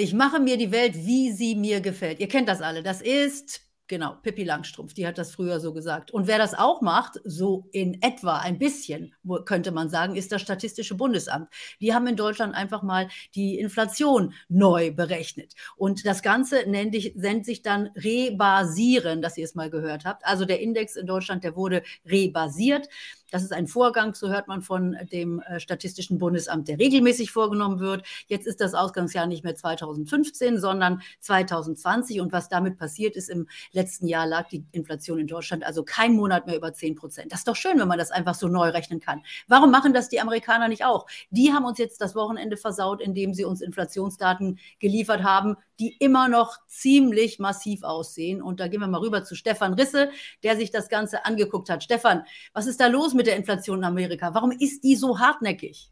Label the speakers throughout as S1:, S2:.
S1: Ich mache mir die Welt, wie sie mir gefällt. Ihr kennt das alle. Das ist Genau, Pippi Langstrumpf, die hat das früher so gesagt. Und wer das auch macht, so in etwa ein bisschen, könnte man sagen, ist das Statistische Bundesamt. Die haben in Deutschland einfach mal die Inflation neu berechnet. Und das Ganze nennt, nennt sich dann Rebasieren, dass ihr es mal gehört habt. Also der Index in Deutschland, der wurde rebasiert. Das ist ein Vorgang, so hört man von dem äh, Statistischen Bundesamt, der regelmäßig vorgenommen wird. Jetzt ist das Ausgangsjahr nicht mehr 2015, sondern 2020. Und was damit passiert ist, im letzten Jahr lag die Inflation in Deutschland also kein Monat mehr über 10 Prozent. Das ist doch schön, wenn man das einfach so neu rechnen kann. Warum machen das die Amerikaner nicht auch? Die haben uns jetzt das Wochenende versaut, indem sie uns Inflationsdaten geliefert haben, die immer noch ziemlich massiv aussehen. Und da gehen wir mal rüber zu Stefan Risse, der sich das Ganze angeguckt hat. Stefan, was ist da los mit der Inflation in Amerika? Warum ist die so hartnäckig?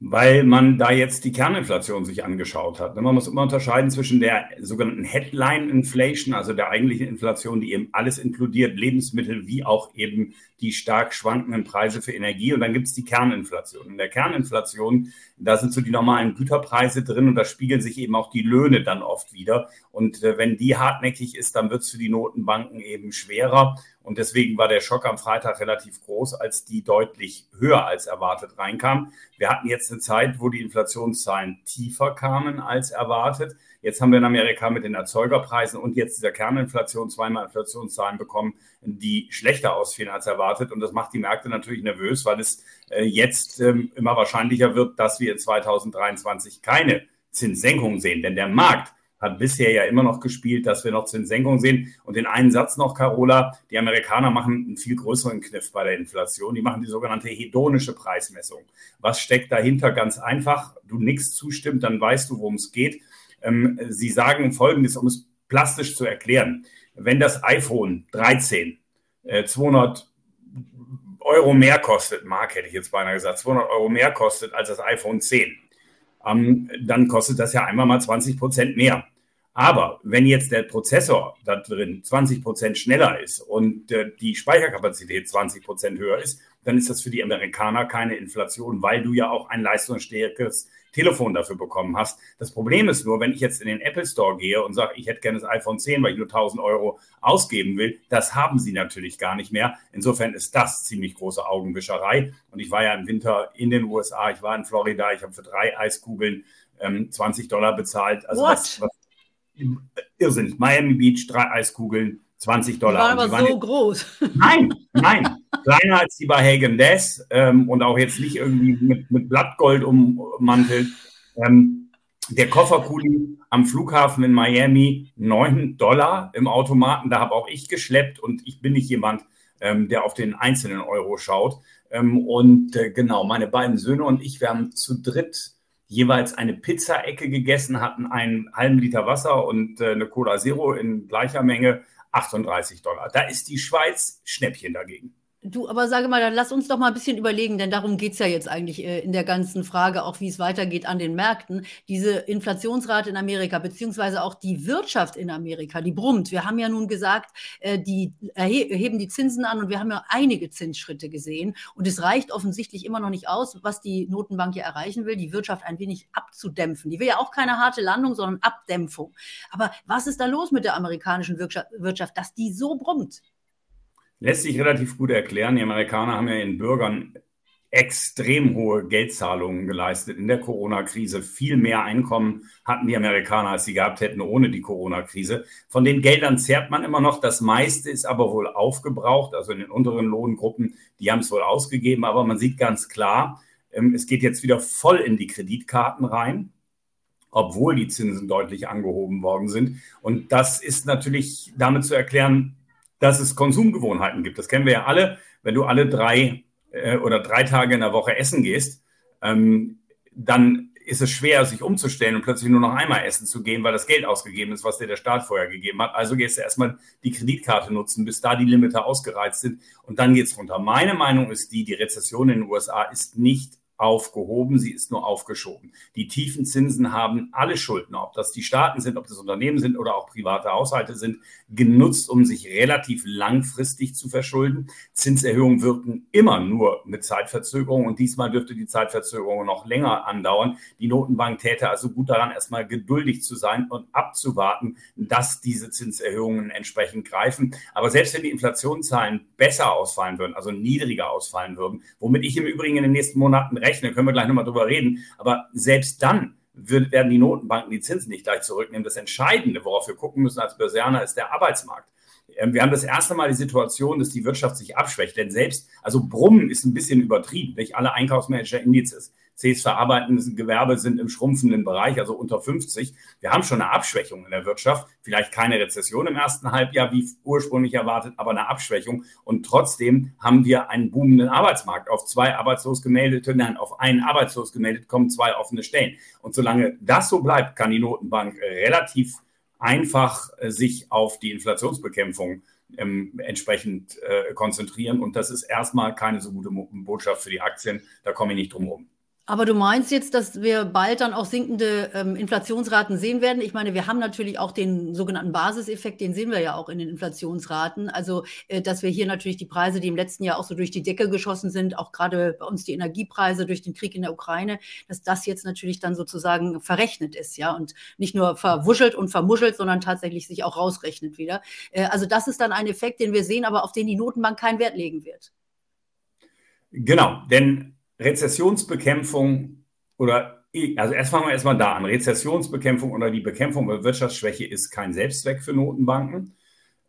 S2: Weil man da jetzt die Kerninflation sich angeschaut hat. Man muss immer unterscheiden zwischen der sogenannten Headline Inflation, also der eigentlichen Inflation, die eben alles inkludiert, Lebensmittel wie auch eben die stark schwankenden Preise für Energie. Und dann gibt es die Kerninflation. In der Kerninflation, da sind so die normalen Güterpreise drin und da spiegeln sich eben auch die Löhne dann oft wieder. Und äh, wenn die hartnäckig ist, dann wird es für die Notenbanken eben schwerer. Und deswegen war der Schock am Freitag relativ groß, als die deutlich höher als erwartet reinkam. Wir hatten jetzt eine Zeit, wo die Inflationszahlen tiefer kamen als erwartet. Jetzt haben wir in Amerika mit den Erzeugerpreisen und jetzt dieser Kerninflation zweimal Inflationszahlen bekommen, die schlechter ausfielen als erwartet. Und das macht die Märkte natürlich nervös, weil es äh, jetzt ähm, immer wahrscheinlicher wird, dass wir in 2023 keine Zinssenkung sehen. Denn der Markt hat bisher ja immer noch gespielt, dass wir noch Zinssenkung sehen. Und den einen Satz noch, Carola, die Amerikaner machen einen viel größeren Kniff bei der Inflation. Die machen die sogenannte hedonische Preismessung. Was steckt dahinter? Ganz einfach. Du nichts zustimmt, dann weißt du, worum es geht. Ähm, sie sagen Folgendes, um es plastisch zu erklären. Wenn das iPhone 13 äh, 200 Euro mehr kostet, Mark hätte ich jetzt beinahe gesagt, 200 Euro mehr kostet als das iPhone 10, ähm, dann kostet das ja einmal mal 20 Prozent mehr. Aber wenn jetzt der Prozessor da drin 20 Prozent schneller ist und äh, die Speicherkapazität 20 Prozent höher ist, dann ist das für die Amerikaner keine Inflation, weil du ja auch ein leistungsstärkeres Telefon dafür bekommen hast. Das Problem ist nur, wenn ich jetzt in den Apple Store gehe und sage, ich hätte gerne das iPhone 10, weil ich nur 1000 Euro ausgeben will, das haben sie natürlich gar nicht mehr. Insofern ist das ziemlich große Augenwischerei. Und ich war ja im Winter in den USA, ich war in Florida, ich habe für drei Eiskugeln ähm, 20 Dollar bezahlt.
S1: Also What? Was, was
S2: Irrsinn. Miami Beach, drei Eiskugeln, 20 Dollar.
S1: Die waren aber so groß.
S2: Nein, nein. Kleiner als die bei Hagen Death ähm, und auch jetzt nicht irgendwie mit, mit Blattgold ummantelt. Ähm, der Kofferkuli am Flughafen in Miami, 9 Dollar im Automaten. Da habe auch ich geschleppt und ich bin nicht jemand, ähm, der auf den einzelnen Euro schaut. Ähm, und äh, genau, meine beiden Söhne und ich, wir haben zu dritt jeweils eine Pizza-Ecke gegessen, hatten einen halben Liter Wasser und äh, eine Cola Zero in gleicher Menge, 38 Dollar. Da ist die Schweiz Schnäppchen dagegen.
S1: Du, aber sage mal, dann lass uns doch mal ein bisschen überlegen, denn darum geht es ja jetzt eigentlich äh, in der ganzen Frage, auch wie es weitergeht an den Märkten. Diese Inflationsrate in Amerika, beziehungsweise auch die Wirtschaft in Amerika, die brummt. Wir haben ja nun gesagt, äh, die erheben die Zinsen an und wir haben ja einige Zinsschritte gesehen. Und es reicht offensichtlich immer noch nicht aus, was die Notenbank ja erreichen will, die Wirtschaft ein wenig abzudämpfen. Die will ja auch keine harte Landung, sondern Abdämpfung. Aber was ist da los mit der amerikanischen Wirtschaft, dass die so brummt?
S2: Lässt sich relativ gut erklären. Die Amerikaner haben ja ihren Bürgern extrem hohe Geldzahlungen geleistet in der Corona-Krise. Viel mehr Einkommen hatten die Amerikaner, als sie gehabt hätten ohne die Corona-Krise. Von den Geldern zehrt man immer noch. Das meiste ist aber wohl aufgebraucht. Also in den unteren Lohngruppen, die haben es wohl ausgegeben. Aber man sieht ganz klar, ähm, es geht jetzt wieder voll in die Kreditkarten rein obwohl die Zinsen deutlich angehoben worden sind. Und das ist natürlich damit zu erklären, dass es Konsumgewohnheiten gibt. Das kennen wir ja alle. Wenn du alle drei äh, oder drei Tage in der Woche essen gehst, ähm, dann ist es schwer, sich umzustellen und plötzlich nur noch einmal essen zu gehen, weil das Geld ausgegeben ist, was dir der Staat vorher gegeben hat. Also gehst du erstmal die Kreditkarte nutzen, bis da die Limiter ausgereizt sind und dann geht es runter. Meine Meinung ist die, die Rezession in den USA ist nicht aufgehoben, sie ist nur aufgeschoben. Die tiefen Zinsen haben alle Schulden, ob das die Staaten sind, ob das Unternehmen sind oder auch private Haushalte sind, genutzt, um sich relativ langfristig zu verschulden. Zinserhöhungen wirken immer nur mit Zeitverzögerung und diesmal dürfte die Zeitverzögerung noch länger andauern. Die Notenbank täte also gut daran, erstmal geduldig zu sein und abzuwarten, dass diese Zinserhöhungen entsprechend greifen. Aber selbst wenn die Inflationszahlen besser ausfallen würden, also niedriger ausfallen würden, womit ich im Übrigen in den nächsten Monaten rechne, können wir gleich nochmal drüber reden, aber selbst dann wird, werden die Notenbanken die Zinsen nicht gleich zurücknehmen. Das Entscheidende, worauf wir gucken müssen als Börsianer, ist der Arbeitsmarkt. Ähm, wir haben das erste Mal die Situation, dass die Wirtschaft sich abschwächt. Denn selbst, also Brummen ist ein bisschen übertrieben. Nicht alle Einkaufsmanager-Indizes, Cs verarbeitendes Gewerbe sind im schrumpfenden Bereich, also unter 50. Wir haben schon eine Abschwächung in der Wirtschaft. Vielleicht keine Rezession im ersten Halbjahr, wie ursprünglich erwartet, aber eine Abschwächung. Und trotzdem haben wir einen boomenden Arbeitsmarkt. Auf zwei arbeitslos gemeldete, nein, auf einen arbeitslos gemeldet kommen zwei offene Stellen. Und solange das so bleibt, kann die Notenbank relativ einfach äh, sich auf die Inflationsbekämpfung ähm, entsprechend äh, konzentrieren. Und das ist erstmal keine so gute Botschaft für die Aktien. Da komme ich nicht drum herum.
S1: Aber du meinst jetzt, dass wir bald dann auch sinkende ähm, Inflationsraten sehen werden? Ich meine, wir haben natürlich auch den sogenannten Basiseffekt, den sehen wir ja auch in den Inflationsraten. Also, äh, dass wir hier natürlich die Preise, die im letzten Jahr auch so durch die Decke geschossen sind, auch gerade bei uns die Energiepreise durch den Krieg in der Ukraine, dass das jetzt natürlich dann sozusagen verrechnet ist, ja, und nicht nur verwuschelt und vermuschelt, sondern tatsächlich sich auch rausrechnet wieder. Äh, also, das ist dann ein Effekt, den wir sehen, aber auf den die Notenbank keinen Wert legen wird.
S2: Genau, denn Rezessionsbekämpfung oder, also erst fangen wir erstmal da an. Rezessionsbekämpfung oder die Bekämpfung der Wirtschaftsschwäche ist kein Selbstzweck für Notenbanken.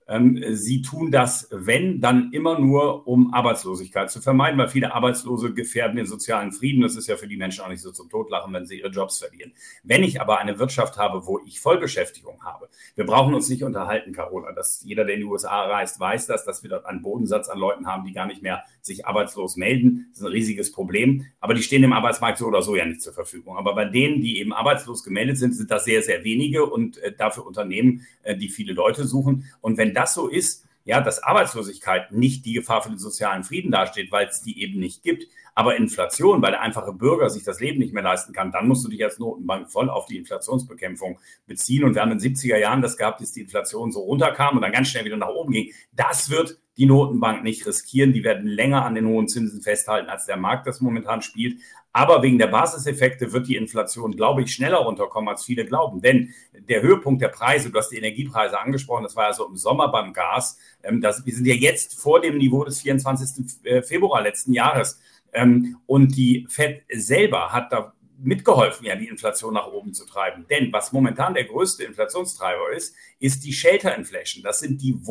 S2: Ähm, sie tun das, wenn, dann immer nur, um Arbeitslosigkeit zu vermeiden, weil viele Arbeitslose gefährden den sozialen Frieden. Das ist ja für die Menschen auch nicht so zum Totlachen, wenn sie ihre Jobs verlieren. Wenn ich aber eine Wirtschaft habe, wo ich Vollbeschäftigung habe, wir brauchen uns nicht unterhalten, Carola, dass jeder, der in die USA reist, weiß das, dass wir dort einen Bodensatz an Leuten haben, die gar nicht mehr sich arbeitslos melden. Das ist ein riesiges Problem. Aber die stehen im Arbeitsmarkt so oder so ja nicht zur Verfügung. Aber bei denen, die eben arbeitslos gemeldet sind, sind das sehr, sehr wenige und äh, dafür Unternehmen, äh, die viele Leute suchen. Und wenn das so ist, ja, dass Arbeitslosigkeit nicht die Gefahr für den sozialen Frieden dasteht, weil es die eben nicht gibt, aber Inflation, weil der einfache Bürger sich das Leben nicht mehr leisten kann, dann musst du dich als Notenbank voll auf die Inflationsbekämpfung beziehen. Und wir haben in den 70er Jahren das gehabt, dass die Inflation so runterkam und dann ganz schnell wieder nach oben ging. Das wird die Notenbank nicht riskieren. Die werden länger an den hohen Zinsen festhalten, als der Markt das momentan spielt. Aber wegen der Basiseffekte wird die Inflation, glaube ich, schneller runterkommen, als viele glauben. Denn der Höhepunkt der Preise, du hast die Energiepreise angesprochen, das war ja so im Sommer beim Gas. Ähm, das, wir sind ja jetzt vor dem Niveau des 24. Äh, Februar letzten Jahres. Ähm, und die FED selber hat da mitgeholfen, ja, die Inflation nach oben zu treiben. Denn was momentan der größte Inflationstreiber ist, ist die Shelter Inflation. Das sind die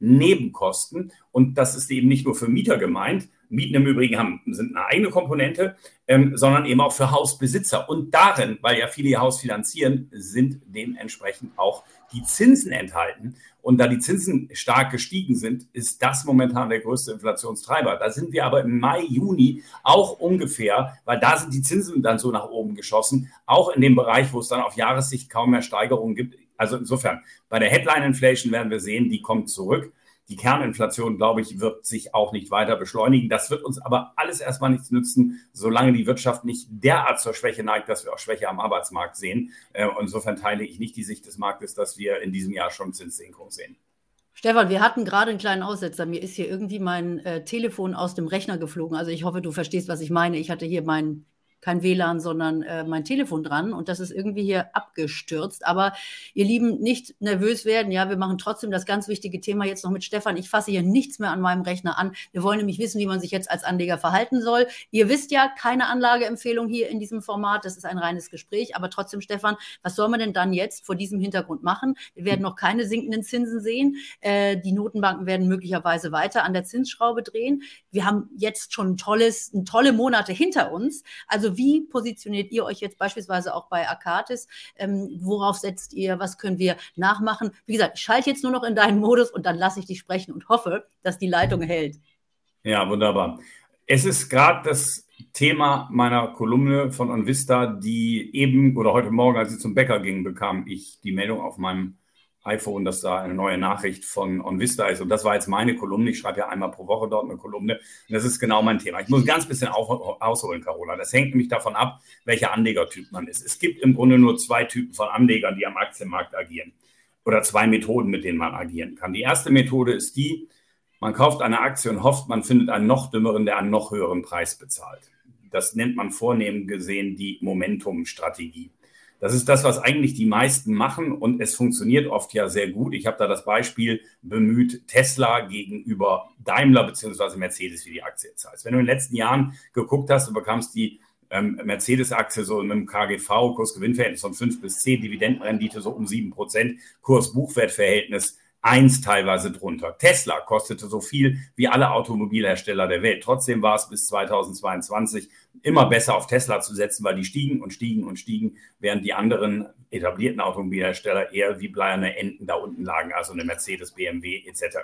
S2: Wohnnebenkosten. Und das ist eben nicht nur für Mieter gemeint, Mieten im Übrigen haben, sind eine eigene Komponente, ähm, sondern eben auch für Hausbesitzer. Und darin, weil ja viele ihr Haus finanzieren, sind dementsprechend auch die Zinsen enthalten. Und da die Zinsen stark gestiegen sind, ist das momentan der größte Inflationstreiber. Da sind wir aber im Mai, Juni auch ungefähr, weil da sind die Zinsen dann so nach oben geschossen, auch in dem Bereich, wo es dann auf Jahressicht kaum mehr Steigerungen gibt. Also insofern, bei der Headline Inflation werden wir sehen, die kommt zurück. Die Kerninflation, glaube ich, wird sich auch nicht weiter beschleunigen. Das wird uns aber alles erstmal nichts nützen, solange die Wirtschaft nicht derart zur Schwäche neigt, dass wir auch Schwäche am Arbeitsmarkt sehen. Äh, insofern teile ich nicht die Sicht des Marktes, dass wir in diesem Jahr schon Zinssenkung sehen.
S1: Stefan, wir hatten gerade einen kleinen Aussetzer. Mir ist hier irgendwie mein äh, Telefon aus dem Rechner geflogen. Also ich hoffe, du verstehst, was ich meine. Ich hatte hier mein kein WLAN, sondern äh, mein Telefon dran und das ist irgendwie hier abgestürzt. Aber ihr Lieben, nicht nervös werden. Ja, wir machen trotzdem das ganz wichtige Thema jetzt noch mit Stefan. Ich fasse hier nichts mehr an meinem Rechner an. Wir wollen nämlich wissen, wie man sich jetzt als Anleger verhalten soll. Ihr wisst ja, keine Anlageempfehlung hier in diesem Format. Das ist ein reines Gespräch. Aber trotzdem, Stefan, was soll man denn dann jetzt vor diesem Hintergrund machen? Wir werden noch keine sinkenden Zinsen sehen. Äh, die Notenbanken werden möglicherweise weiter an der Zinsschraube drehen. Wir haben jetzt schon tolles, tolle Monate hinter uns. Also wie positioniert ihr euch jetzt beispielsweise auch bei Akatis? Ähm, worauf setzt ihr? Was können wir nachmachen? Wie gesagt, ich schalte jetzt nur noch in deinen Modus und dann lasse ich dich sprechen und hoffe, dass die Leitung hält.
S2: Ja, wunderbar. Es ist gerade das Thema meiner Kolumne von Onvista, die eben oder heute Morgen, als ich zum Bäcker ging, bekam ich die Meldung auf meinem iPhone, dass da eine neue Nachricht von OnVista ist. Und das war jetzt meine Kolumne. Ich schreibe ja einmal pro Woche dort eine Kolumne. Und das ist genau mein Thema. Ich muss ein ganz bisschen auf, ausholen, Carola. Das hängt nämlich davon ab, welcher Anlegertyp man ist. Es gibt im Grunde nur zwei Typen von Anlegern, die am Aktienmarkt agieren. Oder zwei Methoden, mit denen man agieren kann. Die erste Methode ist die, man kauft eine Aktie und hofft, man findet einen noch dümmeren, der einen noch höheren Preis bezahlt. Das nennt man vornehm gesehen die Momentum-Strategie. Das ist das, was eigentlich die meisten machen und es funktioniert oft ja sehr gut. Ich habe da das Beispiel bemüht, Tesla gegenüber Daimler bzw. Mercedes, wie die Aktie jetzt heißt. Wenn du in den letzten Jahren geguckt hast, du bekamst die ähm, Mercedes-Aktie so mit einem KGV, Kurs-Gewinn-Verhältnis von 5 bis 10, Dividendenrendite so um 7 Prozent, Kurs-Buchwert-Verhältnis eins teilweise drunter. Tesla kostete so viel wie alle Automobilhersteller der Welt. Trotzdem war es bis 2022 immer besser auf Tesla zu setzen, weil die stiegen und stiegen und stiegen, während die anderen etablierten Automobilhersteller eher wie bleierne Enten da unten lagen, also eine Mercedes, BMW etc.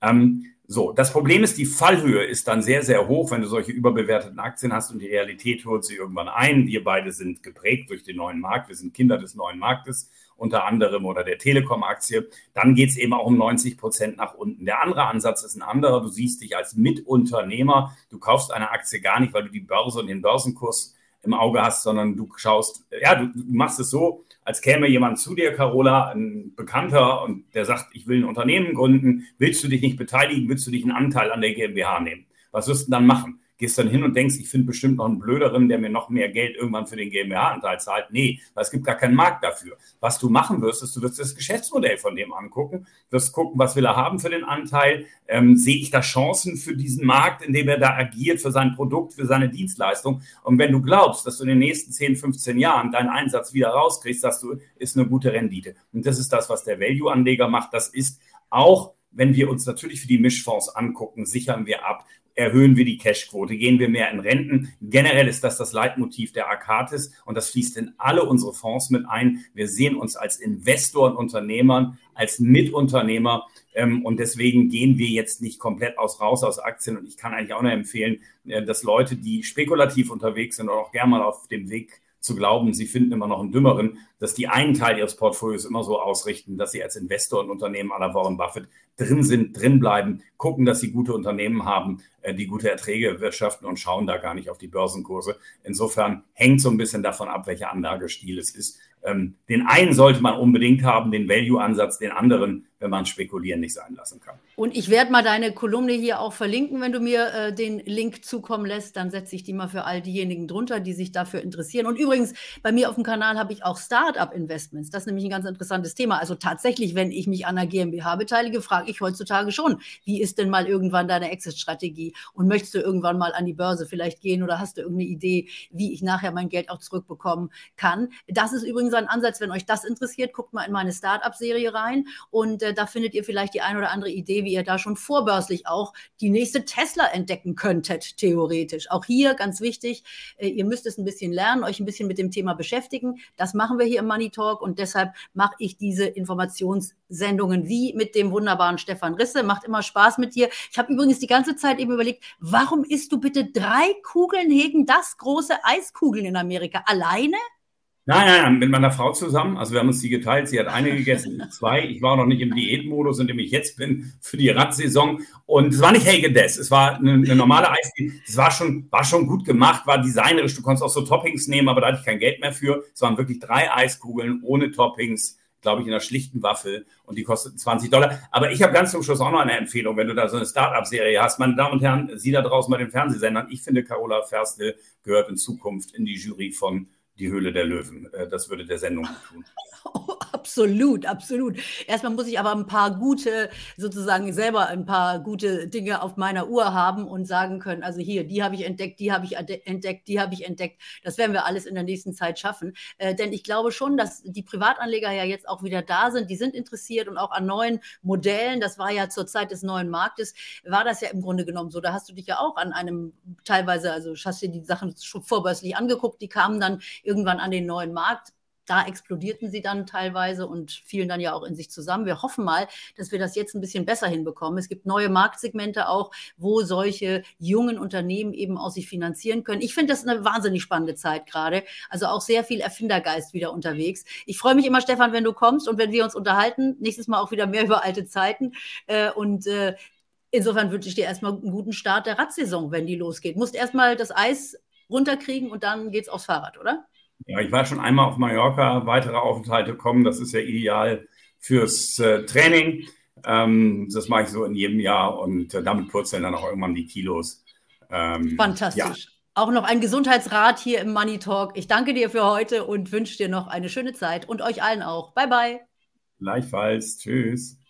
S2: Ähm, so, das Problem ist, die Fallhöhe ist dann sehr, sehr hoch, wenn du solche überbewerteten Aktien hast und die Realität holt sie irgendwann ein. Wir beide sind geprägt durch den neuen Markt, wir sind Kinder des neuen Marktes unter anderem oder der Telekom-Aktie, dann geht es eben auch um 90 Prozent nach unten. Der andere Ansatz ist ein anderer. Du siehst dich als Mitunternehmer. Du kaufst eine Aktie gar nicht, weil du die Börse und den Börsenkurs im Auge hast, sondern du schaust, ja, du, du machst es so, als käme jemand zu dir, Carola, ein Bekannter, und der sagt, ich will ein Unternehmen gründen, willst du dich nicht beteiligen, willst du dich einen Anteil an der GmbH nehmen? Was wirst du dann machen? Gehst dann hin und denkst, ich finde bestimmt noch einen blöderen, der mir noch mehr Geld irgendwann für den GmbH-Anteil zahlt. Nee, weil es gibt gar keinen Markt dafür. Was du machen wirst, ist, du wirst das Geschäftsmodell von dem angucken, wirst gucken, was will er haben für den Anteil, ähm, sehe ich da Chancen für diesen Markt, in dem er da agiert, für sein Produkt, für seine Dienstleistung. Und wenn du glaubst, dass du in den nächsten 10, 15 Jahren deinen Einsatz wieder rauskriegst, sagst du, ist eine gute Rendite. Und das ist das, was der Value-Anleger macht. Das ist auch wenn wir uns natürlich für die Mischfonds angucken, sichern wir ab, erhöhen wir die Cashquote, gehen wir mehr in Renten. Generell ist das das Leitmotiv der Arcatis und das fließt in alle unsere Fonds mit ein. Wir sehen uns als Investor und Unternehmern, als Mitunternehmer ähm, und deswegen gehen wir jetzt nicht komplett aus raus aus Aktien und ich kann eigentlich auch nur empfehlen, äh, dass Leute, die spekulativ unterwegs sind oder auch gerne mal auf dem Weg zu glauben, sie finden immer noch einen dümmeren, dass die einen Teil ihres Portfolios immer so ausrichten, dass sie als Investor und Unternehmen aller Warren Buffett drin sind, drin bleiben, gucken, dass sie gute Unternehmen haben, äh, die gute Erträge wirtschaften und schauen da gar nicht auf die Börsenkurse. Insofern hängt so ein bisschen davon ab, welcher Anlagestil es ist. Ähm, den einen sollte man unbedingt haben, den Value-Ansatz, den anderen, wenn man spekulieren nicht sein lassen kann.
S1: Und ich werde mal deine Kolumne hier auch verlinken, wenn du mir äh, den Link zukommen lässt, dann setze ich die mal für all diejenigen drunter, die sich dafür interessieren. Und übrigens, bei mir auf dem Kanal habe ich auch Start-up-Investments. Das ist nämlich ein ganz interessantes Thema. Also tatsächlich, wenn ich mich an einer GmbH beteilige, frage ich heutzutage schon, wie ist denn mal irgendwann deine Exit-Strategie? Und möchtest du irgendwann mal an die Börse vielleicht gehen oder hast du irgendeine Idee, wie ich nachher mein Geld auch zurückbekommen kann? Das ist übrigens ein Ansatz, wenn euch das interessiert, guckt mal in meine Start-up-Serie rein und äh, da findet ihr vielleicht die ein oder andere Idee, wie ihr da schon vorbörslich auch die nächste Tesla entdecken könntet, theoretisch. Auch hier ganz wichtig, äh, ihr müsst es ein bisschen lernen, euch ein bisschen mit dem Thema beschäftigen. Das machen wir hier im Money Talk und deshalb mache ich diese Informationssendungen wie mit dem wunderbaren Stefan Risse. Macht immer Spaß mit dir. Ich habe übrigens die ganze Zeit eben überlegt, warum isst du bitte drei Kugeln hegen das große Eiskugeln in Amerika alleine?
S2: Nein, nein, nein, mit meiner Frau zusammen. Also wir haben uns die geteilt. Sie hat eine gegessen, zwei. Ich war noch nicht im Diätmodus, in dem ich jetzt bin für die Radsaison. Und es war nicht Hagen-Dazs. Es war eine, eine normale Eiscreme. Es war schon, war schon gut gemacht, war designerisch. Du konntest auch so Toppings nehmen, aber da hatte ich kein Geld mehr für. Es waren wirklich drei Eiskugeln ohne Toppings glaube ich, in einer schlichten Waffel und die kostet 20 Dollar. Aber ich habe ganz zum Schluss auch noch eine Empfehlung, wenn du da so eine Start-up-Serie hast. Meine Damen und Herren, Sie da draußen bei den Fernsehsendern, ich finde, Carola Ferstel gehört in Zukunft in die Jury von die Höhle der Löwen. Äh, das würde der Sendung tun.
S1: Absolut, absolut. Erstmal muss ich aber ein paar gute, sozusagen selber ein paar gute Dinge auf meiner Uhr haben und sagen können, also hier, die habe ich entdeckt, die habe ich entdeckt, die habe ich entdeckt. Das werden wir alles in der nächsten Zeit schaffen. Äh, denn ich glaube schon, dass die Privatanleger ja jetzt auch wieder da sind. Die sind interessiert und auch an neuen Modellen. Das war ja zur Zeit des neuen Marktes, war das ja im Grunde genommen so. Da hast du dich ja auch an einem teilweise, also hast dir die Sachen vorbörslich angeguckt, die kamen dann irgendwann an den neuen Markt da explodierten sie dann teilweise und fielen dann ja auch in sich zusammen. Wir hoffen mal, dass wir das jetzt ein bisschen besser hinbekommen. Es gibt neue Marktsegmente auch, wo solche jungen Unternehmen eben auch sich finanzieren können. Ich finde das eine wahnsinnig spannende Zeit gerade. Also auch sehr viel Erfindergeist wieder unterwegs. Ich freue mich immer, Stefan, wenn du kommst und wenn wir uns unterhalten. Nächstes Mal auch wieder mehr über alte Zeiten. Äh, und äh, insofern wünsche ich dir erstmal einen guten Start der Radsaison, wenn die losgeht. Musst erstmal das Eis runterkriegen und dann geht's aufs Fahrrad, oder?
S2: Ja, ich war schon einmal auf Mallorca, weitere Aufenthalte kommen. Das ist ja ideal fürs äh, Training. Ähm, das mache ich so in jedem Jahr und äh, damit purzeln dann auch irgendwann die Kilos.
S1: Ähm, Fantastisch. Ja. Auch noch ein Gesundheitsrat hier im Money Talk. Ich danke dir für heute und wünsche dir noch eine schöne Zeit und euch allen auch. Bye, bye.
S2: Gleichfalls. Tschüss.